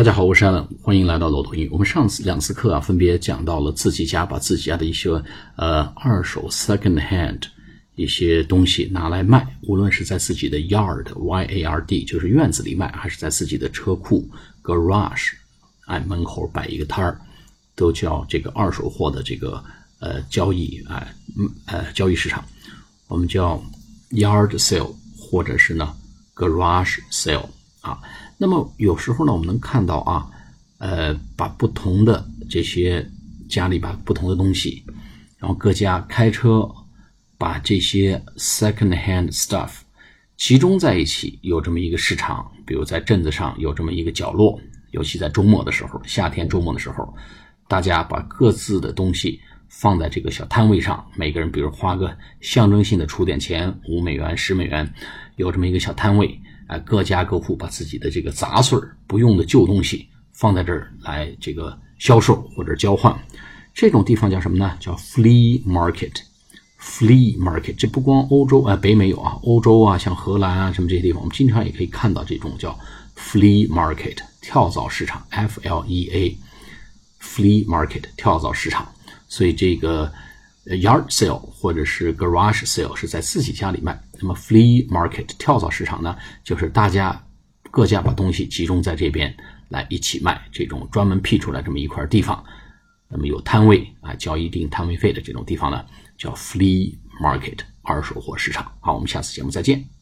大家好，我是 Allen，欢迎来到楼头英语。我们上次两次课啊，分别讲到了自己家把自己家的一些呃二手 second hand 一些东西拿来卖，无论是在自己的 yard y a r d 就是院子里卖，还是在自己的车库 garage 哎门口摆一个摊儿，都叫这个二手货的这个呃交易哎嗯呃交易市场，我们叫 yard sale 或者是呢 garage sale 啊。那么有时候呢，我们能看到啊，呃，把不同的这些家里把不同的东西，然后各家开车把这些 second hand stuff 集中在一起，有这么一个市场。比如在镇子上有这么一个角落，尤其在周末的时候，夏天周末的时候，大家把各自的东西放在这个小摊位上，每个人比如花个象征性的出点钱，五美元、十美元，有这么一个小摊位。哎，各家各户把自己的这个杂碎不用的旧东西放在这儿来这个销售或者交换，这种地方叫什么呢？叫 flea market。flea market，这不光欧洲啊，北美有啊，欧洲啊，像荷兰啊，什么这些地方，我们经常也可以看到这种叫 flea market 跳蚤市场，f l e a flea market 跳蚤市场。所以这个。Yard sale 或者是 garage sale 是在自己家里卖，那么 flea market 跳蚤市场呢，就是大家各家把东西集中在这边来一起卖，这种专门辟出来这么一块地方，那么有摊位啊，交一定摊位费的这种地方呢，叫 flea market 二手货市场。好，我们下次节目再见。